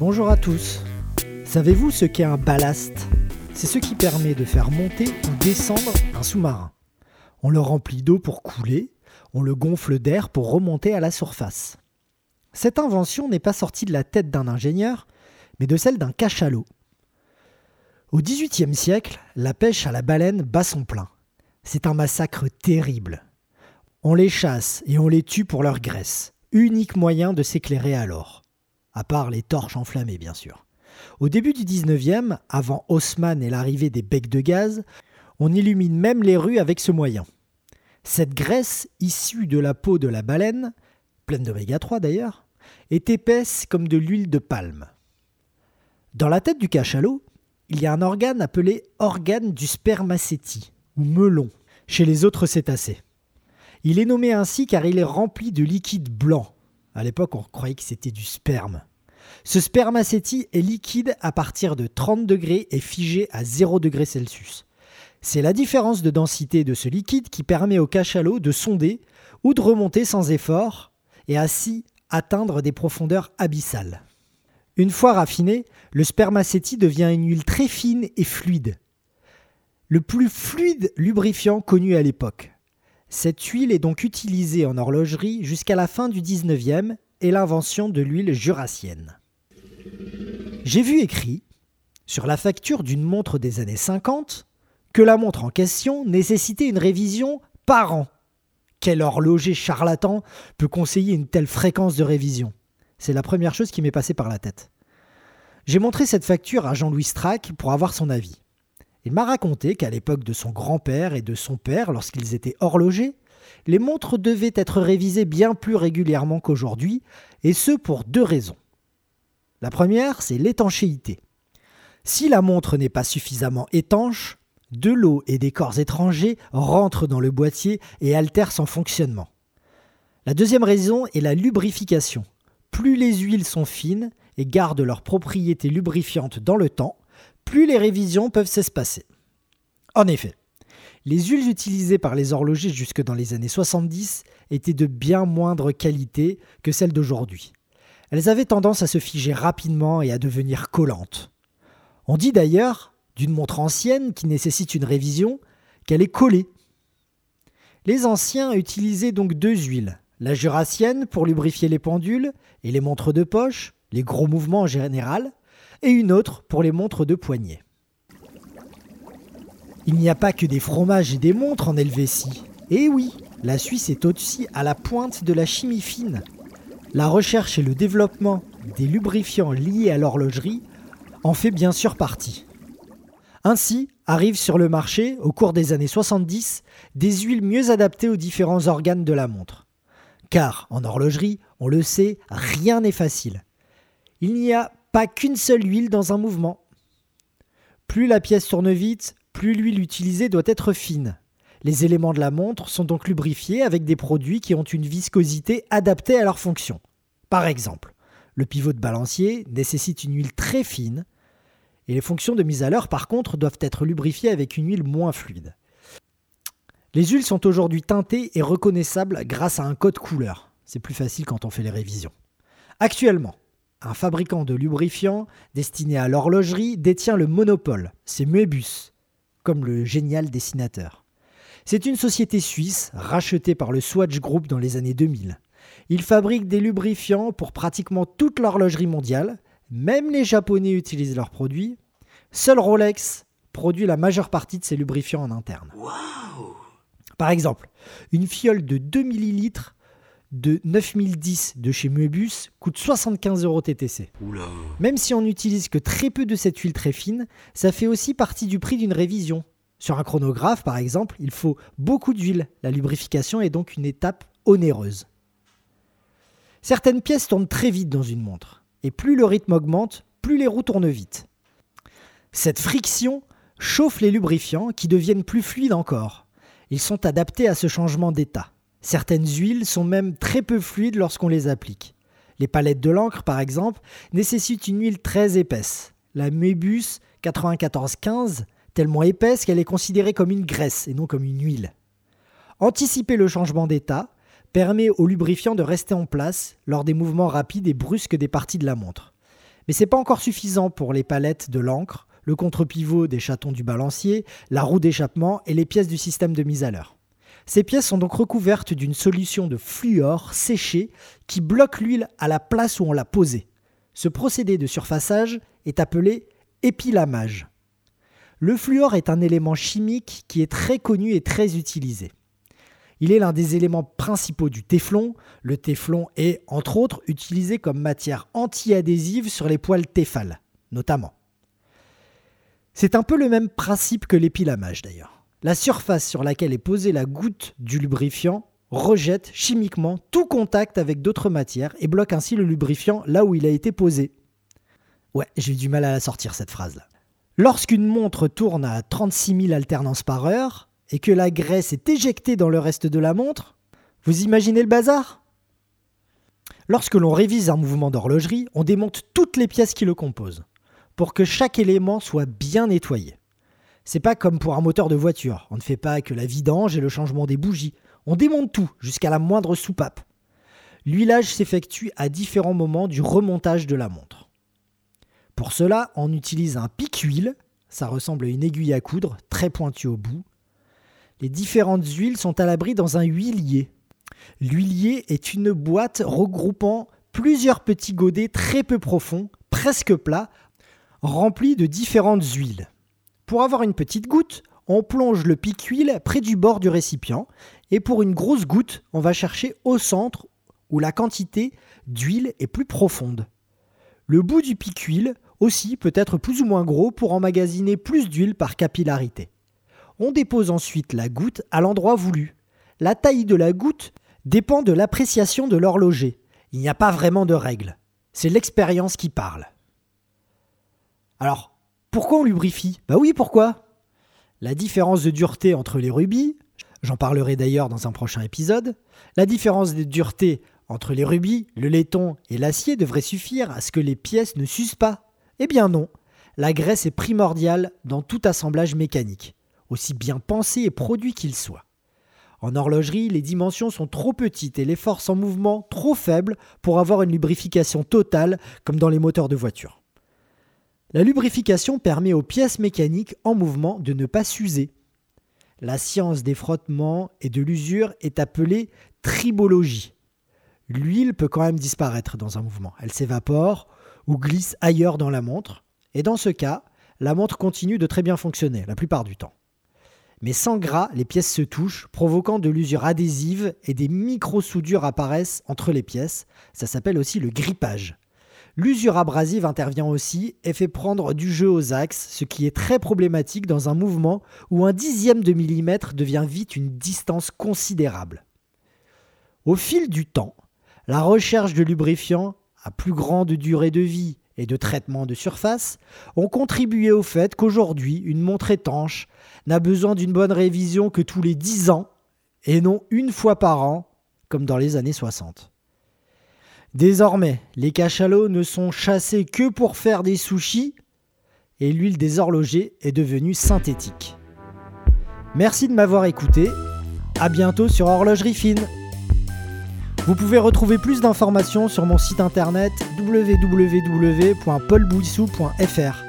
Bonjour à tous. Savez-vous ce qu'est un ballast? C'est ce qui permet de faire monter ou descendre un sous-marin. On le remplit d'eau pour couler, on le gonfle d'air pour remonter à la surface. Cette invention n'est pas sortie de la tête d'un ingénieur, mais de celle d'un cachalot. Au XVIIIe siècle, la pêche à la baleine bat son plein. C'est un massacre terrible. On les chasse et on les tue pour leur graisse, unique moyen de s'éclairer alors. À part les torches enflammées, bien sûr. Au début du XIXe, avant Haussmann et l'arrivée des becs de gaz, on illumine même les rues avec ce moyen. Cette graisse, issue de la peau de la baleine, pleine d'oméga 3 d'ailleurs, est épaisse comme de l'huile de palme. Dans la tête du cachalot, il y a un organe appelé organe du spermacétie, ou melon, chez les autres cétacés. Il est nommé ainsi car il est rempli de liquide blanc. À l'époque, on croyait que c'était du sperme. Ce spermacétie est liquide à partir de 30 degrés et figé à 0 degrés Celsius. C'est la différence de densité de ce liquide qui permet au cachalot de sonder ou de remonter sans effort et ainsi atteindre des profondeurs abyssales. Une fois raffiné, le spermacétie devient une huile très fine et fluide. Le plus fluide lubrifiant connu à l'époque. Cette huile est donc utilisée en horlogerie jusqu'à la fin du 19e et l'invention de l'huile jurassienne. J'ai vu écrit, sur la facture d'une montre des années 50, que la montre en question nécessitait une révision par an. Quel horloger charlatan peut conseiller une telle fréquence de révision? C'est la première chose qui m'est passée par la tête. J'ai montré cette facture à Jean-Louis Strack pour avoir son avis. Il m'a raconté qu'à l'époque de son grand-père et de son père, lorsqu'ils étaient horlogers, les montres devaient être révisées bien plus régulièrement qu'aujourd'hui, et ce pour deux raisons. La première, c'est l'étanchéité. Si la montre n'est pas suffisamment étanche, de l'eau et des corps étrangers rentrent dans le boîtier et altèrent son fonctionnement. La deuxième raison est la lubrification plus les huiles sont fines et gardent leurs propriétés lubrifiantes dans le temps, plus les révisions peuvent s'espacer. En effet, les huiles utilisées par les horlogers jusque dans les années 70 étaient de bien moindre qualité que celles d'aujourd'hui. Elles avaient tendance à se figer rapidement et à devenir collantes. On dit d'ailleurs, d'une montre ancienne qui nécessite une révision, qu'elle est collée. Les anciens utilisaient donc deux huiles, la jurassienne pour lubrifier les pendules et les montres de poche, les gros mouvements en général, et une autre pour les montres de poignet. Il n'y a pas que des fromages et des montres en Helvétie. Et oui, la Suisse est aussi à la pointe de la chimie fine. La recherche et le développement des lubrifiants liés à l'horlogerie en fait bien sûr partie. Ainsi arrivent sur le marché, au cours des années 70, des huiles mieux adaptées aux différents organes de la montre. Car en horlogerie, on le sait, rien n'est facile. Il n'y a pas qu'une seule huile dans un mouvement. Plus la pièce tourne vite, plus l'huile utilisée doit être fine. Les éléments de la montre sont donc lubrifiés avec des produits qui ont une viscosité adaptée à leur fonction. Par exemple, le pivot de balancier nécessite une huile très fine, et les fonctions de mise à l'heure par contre doivent être lubrifiées avec une huile moins fluide. Les huiles sont aujourd'hui teintées et reconnaissables grâce à un code couleur. C'est plus facile quand on fait les révisions. Actuellement, un fabricant de lubrifiants destiné à l'horlogerie détient le monopole. C'est Moebius, comme le génial dessinateur. C'est une société suisse rachetée par le Swatch Group dans les années 2000. Il fabrique des lubrifiants pour pratiquement toute l'horlogerie mondiale. Même les Japonais utilisent leurs produits. Seul Rolex produit la majeure partie de ses lubrifiants en interne. Par exemple, une fiole de 2 ml de 9010 de chez Moebius coûte 75 euros TTC. Même si on n'utilise que très peu de cette huile très fine, ça fait aussi partie du prix d'une révision. Sur un chronographe, par exemple, il faut beaucoup d'huile. La lubrification est donc une étape onéreuse. Certaines pièces tournent très vite dans une montre, et plus le rythme augmente, plus les roues tournent vite. Cette friction chauffe les lubrifiants qui deviennent plus fluides encore. Ils sont adaptés à ce changement d'état. Certaines huiles sont même très peu fluides lorsqu'on les applique. Les palettes de l'encre, par exemple, nécessitent une huile très épaisse. La Moebius 9415, tellement épaisse qu'elle est considérée comme une graisse et non comme une huile. Anticiper le changement d'état permet au lubrifiant de rester en place lors des mouvements rapides et brusques des parties de la montre. Mais c'est pas encore suffisant pour les palettes de l'encre, le contre-pivot des chatons du balancier, la roue d'échappement et les pièces du système de mise à l'heure. Ces pièces sont donc recouvertes d'une solution de fluor séché qui bloque l'huile à la place où on l'a posée. Ce procédé de surfaçage est appelé épilamage. Le fluor est un élément chimique qui est très connu et très utilisé. Il est l'un des éléments principaux du téflon. Le téflon est, entre autres, utilisé comme matière anti-adhésive sur les poils téphales, notamment. C'est un peu le même principe que l'épilamage d'ailleurs. La surface sur laquelle est posée la goutte du lubrifiant rejette chimiquement tout contact avec d'autres matières et bloque ainsi le lubrifiant là où il a été posé. Ouais, j'ai eu du mal à la sortir cette phrase-là. Lorsqu'une montre tourne à 36 000 alternances par heure et que la graisse est éjectée dans le reste de la montre, vous imaginez le bazar? Lorsque l'on révise un mouvement d'horlogerie, on démonte toutes les pièces qui le composent pour que chaque élément soit bien nettoyé. C'est pas comme pour un moteur de voiture, on ne fait pas que la vidange et le changement des bougies, on démonte tout jusqu'à la moindre soupape. L'huilage s'effectue à différents moments du remontage de la montre. Pour cela, on utilise un pic-huile, ça ressemble à une aiguille à coudre, très pointue au bout. Les différentes huiles sont à l'abri dans un huilier. L'huilier est une boîte regroupant plusieurs petits godets très peu profonds, presque plats, remplis de différentes huiles. Pour avoir une petite goutte, on plonge le pic-huile près du bord du récipient et pour une grosse goutte, on va chercher au centre où la quantité d'huile est plus profonde. Le bout du pic-huile aussi peut être plus ou moins gros pour emmagasiner plus d'huile par capillarité. On dépose ensuite la goutte à l'endroit voulu. La taille de la goutte dépend de l'appréciation de l'horloger. Il n'y a pas vraiment de règle. C'est l'expérience qui parle. Alors, pourquoi on lubrifie? Bah oui, pourquoi? La différence de dureté entre les rubis, j'en parlerai d'ailleurs dans un prochain épisode, la différence de dureté entre les rubis, le laiton et l'acier devrait suffire à ce que les pièces ne s'usent pas. Eh bien non, la graisse est primordiale dans tout assemblage mécanique, aussi bien pensé et produit qu'il soit. En horlogerie, les dimensions sont trop petites et les forces en mouvement trop faibles pour avoir une lubrification totale comme dans les moteurs de voiture. La lubrification permet aux pièces mécaniques en mouvement de ne pas s'user. La science des frottements et de l'usure est appelée tribologie. L'huile peut quand même disparaître dans un mouvement. Elle s'évapore ou glisse ailleurs dans la montre, et dans ce cas, la montre continue de très bien fonctionner la plupart du temps. Mais sans gras, les pièces se touchent, provoquant de l'usure adhésive et des micro-soudures apparaissent entre les pièces. Ça s'appelle aussi le grippage. L'usure abrasive intervient aussi et fait prendre du jeu aux axes, ce qui est très problématique dans un mouvement où un dixième de millimètre devient vite une distance considérable. Au fil du temps, la recherche de lubrifiants à plus grande durée de vie et de traitement de surface ont contribué au fait qu'aujourd'hui, une montre étanche n'a besoin d'une bonne révision que tous les 10 ans et non une fois par an, comme dans les années 60. Désormais, les cachalots ne sont chassés que pour faire des sushis et l'huile des horlogers est devenue synthétique. Merci de m'avoir écouté. À bientôt sur Horlogerie Fine. Vous pouvez retrouver plus d'informations sur mon site internet www.paulbouissou.fr.